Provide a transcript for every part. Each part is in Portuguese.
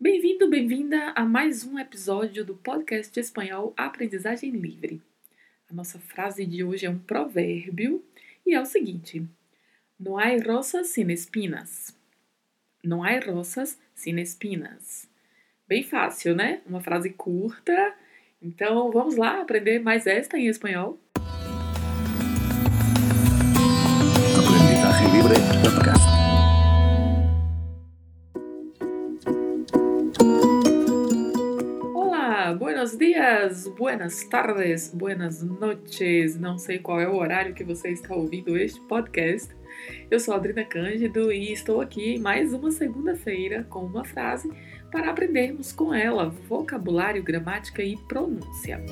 Bem-vindo, bem-vinda a mais um episódio do podcast espanhol Aprendizagem Livre. A nossa frase de hoje é um provérbio e é o seguinte: Não há rosas sem espinas. Não há rosas sem espinas. Bem fácil, né? Uma frase curta. Então vamos lá aprender mais esta em espanhol. Aprendizaje Libre Podcast. Dias, buenas tardes, buenas noches. Não sei qual é o horário que você está ouvindo este podcast. Eu sou a Adrina Cândido e estou aqui mais uma segunda-feira com uma frase para aprendermos com ela vocabulário, gramática e pronúncia.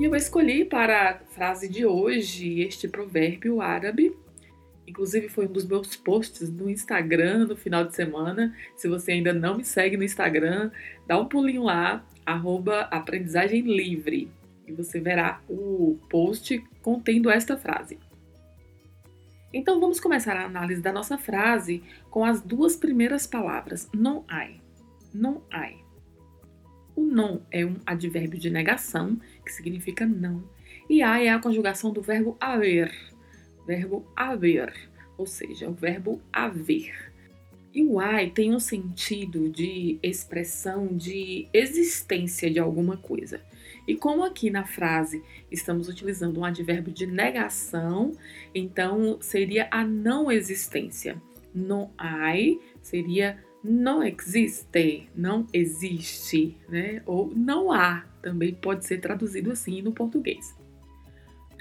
E eu escolhi para a frase de hoje este provérbio árabe Inclusive foi um dos meus posts no Instagram no final de semana. Se você ainda não me segue no Instagram, dá um pulinho lá, arroba aprendizagem livre. E você verá o post contendo esta frase. Então vamos começar a análise da nossa frase com as duas primeiras palavras, não há. Não há. O não é um advérbio de negação, que significa não, e há é a conjugação do verbo haver, verbo haver, ou seja, o verbo haver. E o ai tem um sentido de expressão de existência de alguma coisa. E como aqui na frase estamos utilizando um advérbio de negação, então seria a não existência. No ai seria não existe, não existe, né? Ou não há, também pode ser traduzido assim no português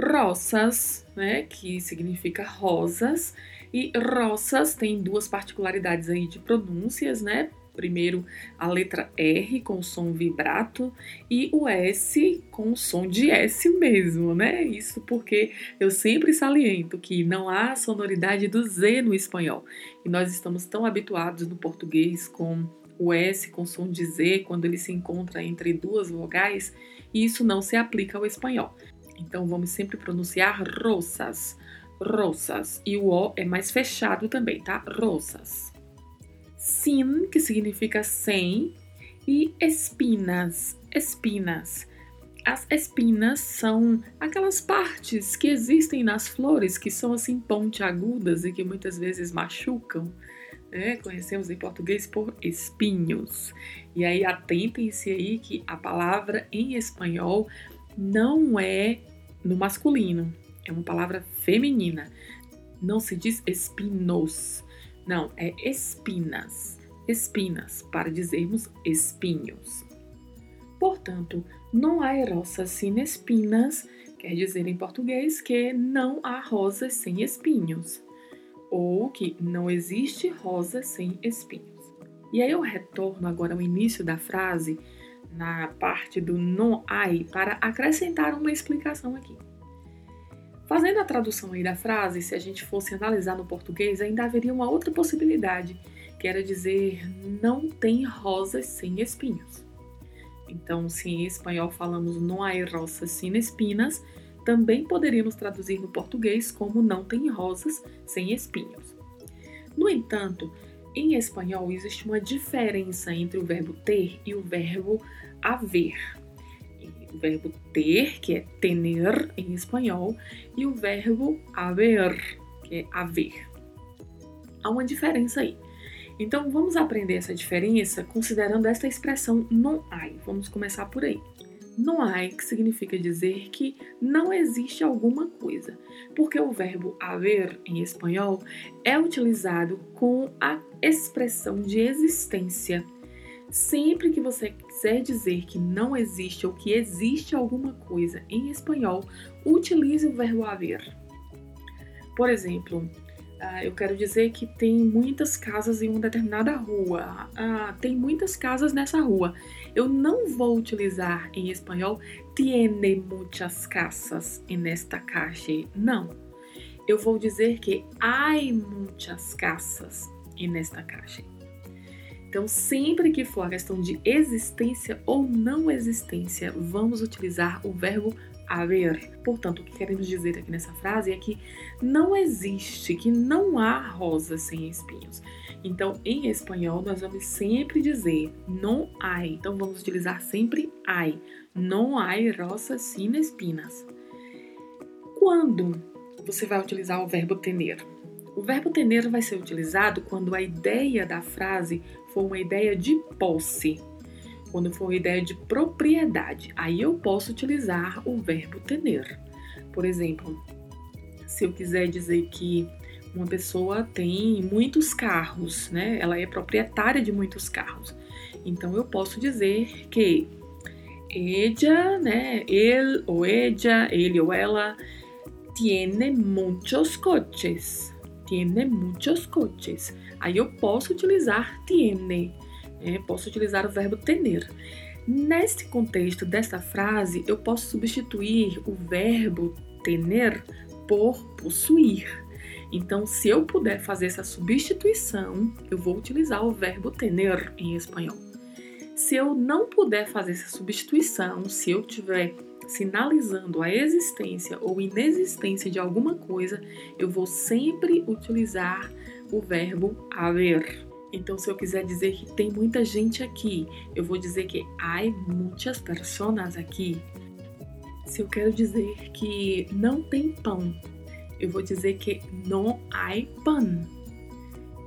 rosas, né, que significa rosas, e rosas tem duas particularidades aí de pronúncias, né? Primeiro, a letra R com som vibrato e o S com som de S mesmo, né? Isso porque eu sempre saliento que não há sonoridade do Z no espanhol. E nós estamos tão habituados no português com o S com som de Z quando ele se encontra entre duas vogais, e isso não se aplica ao espanhol. Então vamos sempre pronunciar rosas, rosas. E o O é mais fechado também, tá? Rosas. Sin, que significa sem, e espinas, espinas. As espinas são aquelas partes que existem nas flores que são assim pontiagudas e que muitas vezes machucam. Né? Conhecemos em português por espinhos. E aí atentem-se aí que a palavra em espanhol não é no masculino, é uma palavra feminina. Não se diz espinos, não, é espinas. Espinas, para dizermos espinhos. Portanto, não há rosas sem espinas, quer dizer em português que não há rosas sem espinhos, ou que não existe rosa sem espinhos. E aí eu retorno agora ao início da frase na parte do não ai para acrescentar uma explicação aqui. Fazendo a tradução aí da frase, se a gente fosse analisar no português, ainda haveria uma outra possibilidade, que era dizer não tem rosas sem espinhos. Então, se em espanhol falamos não há rosas sem espinas, também poderíamos traduzir no português como não tem rosas sem espinhos. No entanto, em espanhol existe uma diferença entre o verbo ter e o verbo haver. O verbo ter, que é tener em espanhol, e o verbo haver, que é haver. Há uma diferença aí. Então vamos aprender essa diferença considerando esta expressão não há. Vamos começar por aí. Não há, que significa dizer que não existe alguma coisa, porque o verbo haver em espanhol é utilizado com a expressão de existência. Sempre que você quiser dizer que não existe ou que existe alguma coisa em espanhol, utilize o verbo haver. Por exemplo, ah, eu quero dizer que tem muitas casas em uma determinada rua. Ah, tem muitas casas nessa rua. Eu não vou utilizar em espanhol tiene muchas casas en esta calle. Não. Eu vou dizer que hay muchas casas en esta calle. Então, sempre que for a questão de existência ou não existência, vamos utilizar o verbo haver. Portanto, o que queremos dizer aqui nessa frase é que não existe, que não há rosa sem espinhos. Então, em espanhol, nós vamos sempre dizer não há. Então, vamos utilizar sempre hay. Não há rosas sem espinas. Quando você vai utilizar o verbo tener? O verbo tener vai ser utilizado quando a ideia da frase for uma ideia de posse, quando for ideia de propriedade. Aí eu posso utilizar o verbo tener. Por exemplo, se eu quiser dizer que uma pessoa tem muitos carros, né? Ela é proprietária de muitos carros. Então eu posso dizer que ella, né? Ele ou ella, ele ou ela tiene muchos coches. Tiene muchos coches. Aí eu posso utilizar tiene, né? posso utilizar o verbo tener. Neste contexto desta frase, eu posso substituir o verbo tener por possuir. Então, se eu puder fazer essa substituição, eu vou utilizar o verbo tener em espanhol. Se eu não puder fazer essa substituição, se eu estiver sinalizando a existência ou inexistência de alguma coisa, eu vou sempre utilizar o verbo haver. Então, se eu quiser dizer que tem muita gente aqui, eu vou dizer que hay muchas personas aqui. Se eu quero dizer que não tem pão, eu vou dizer que não há pan.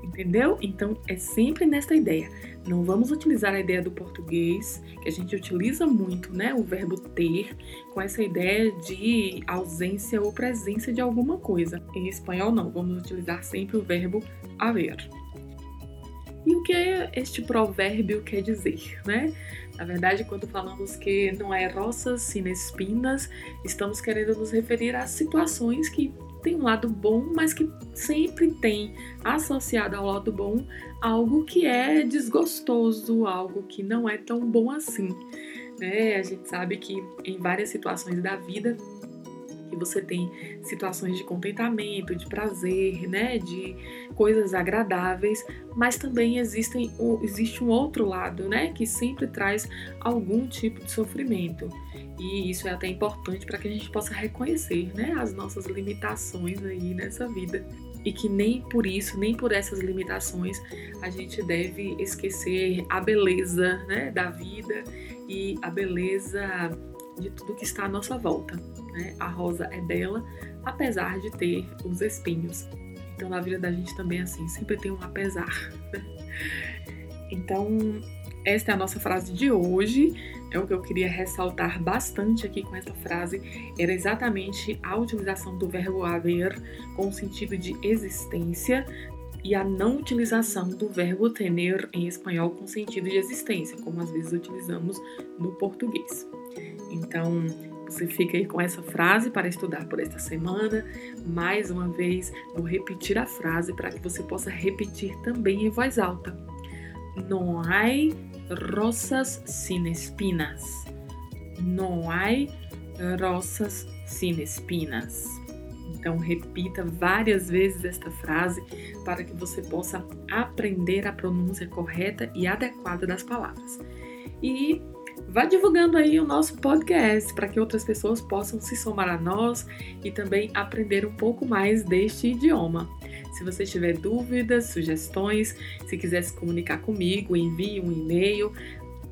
Entendeu? Então é sempre nesta ideia. Não vamos utilizar a ideia do português, que a gente utiliza muito, né? O verbo ter, com essa ideia de ausência ou presença de alguma coisa. Em espanhol, não. Vamos utilizar sempre o verbo haver. Que este provérbio quer dizer, né? Na verdade, quando falamos que não é roças, sim espinas, estamos querendo nos referir a situações que tem um lado bom, mas que sempre tem associado ao lado bom algo que é desgostoso, algo que não é tão bom assim. Né? A gente sabe que em várias situações da vida que você tem situações de contentamento, de prazer, né, de coisas agradáveis, mas também existem, existe um outro lado, né, que sempre traz algum tipo de sofrimento. E isso é até importante para que a gente possa reconhecer, né, as nossas limitações aí nessa vida. E que nem por isso, nem por essas limitações, a gente deve esquecer a beleza né, da vida e a beleza de tudo que está à nossa volta. Né? A rosa é bela, apesar de ter os espinhos. Então, na vida da gente também é assim, sempre tem um apesar. Então, esta é a nossa frase de hoje. É o que eu queria ressaltar bastante aqui com essa frase era exatamente a utilização do verbo haver com o sentido de existência e a não utilização do verbo tener em espanhol com sentido de existência, como às vezes utilizamos no português. Então, você fica aí com essa frase para estudar por esta semana. Mais uma vez, vou repetir a frase para que você possa repetir também em voz alta. Não há rosas sin espinas. Não há rosas sin espinas. Então, repita várias vezes esta frase para que você possa aprender a pronúncia correta e adequada das palavras. E vá divulgando aí o nosso podcast para que outras pessoas possam se somar a nós e também aprender um pouco mais deste idioma. Se você tiver dúvidas, sugestões, se quiser se comunicar comigo, envie um e-mail.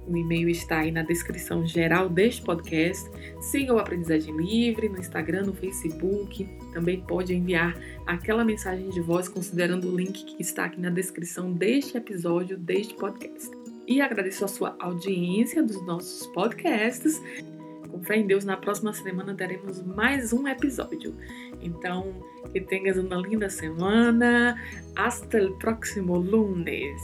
O e-mail está aí na descrição geral deste podcast. Siga o Aprendizagem Livre no Instagram, no Facebook. Também pode enviar aquela mensagem de voz considerando o link que está aqui na descrição deste episódio, deste podcast e agradeço a sua audiência dos nossos podcasts. Com fé em Deus, na próxima semana teremos mais um episódio. Então, que tenhas uma linda semana. Hasta el próximo lunes.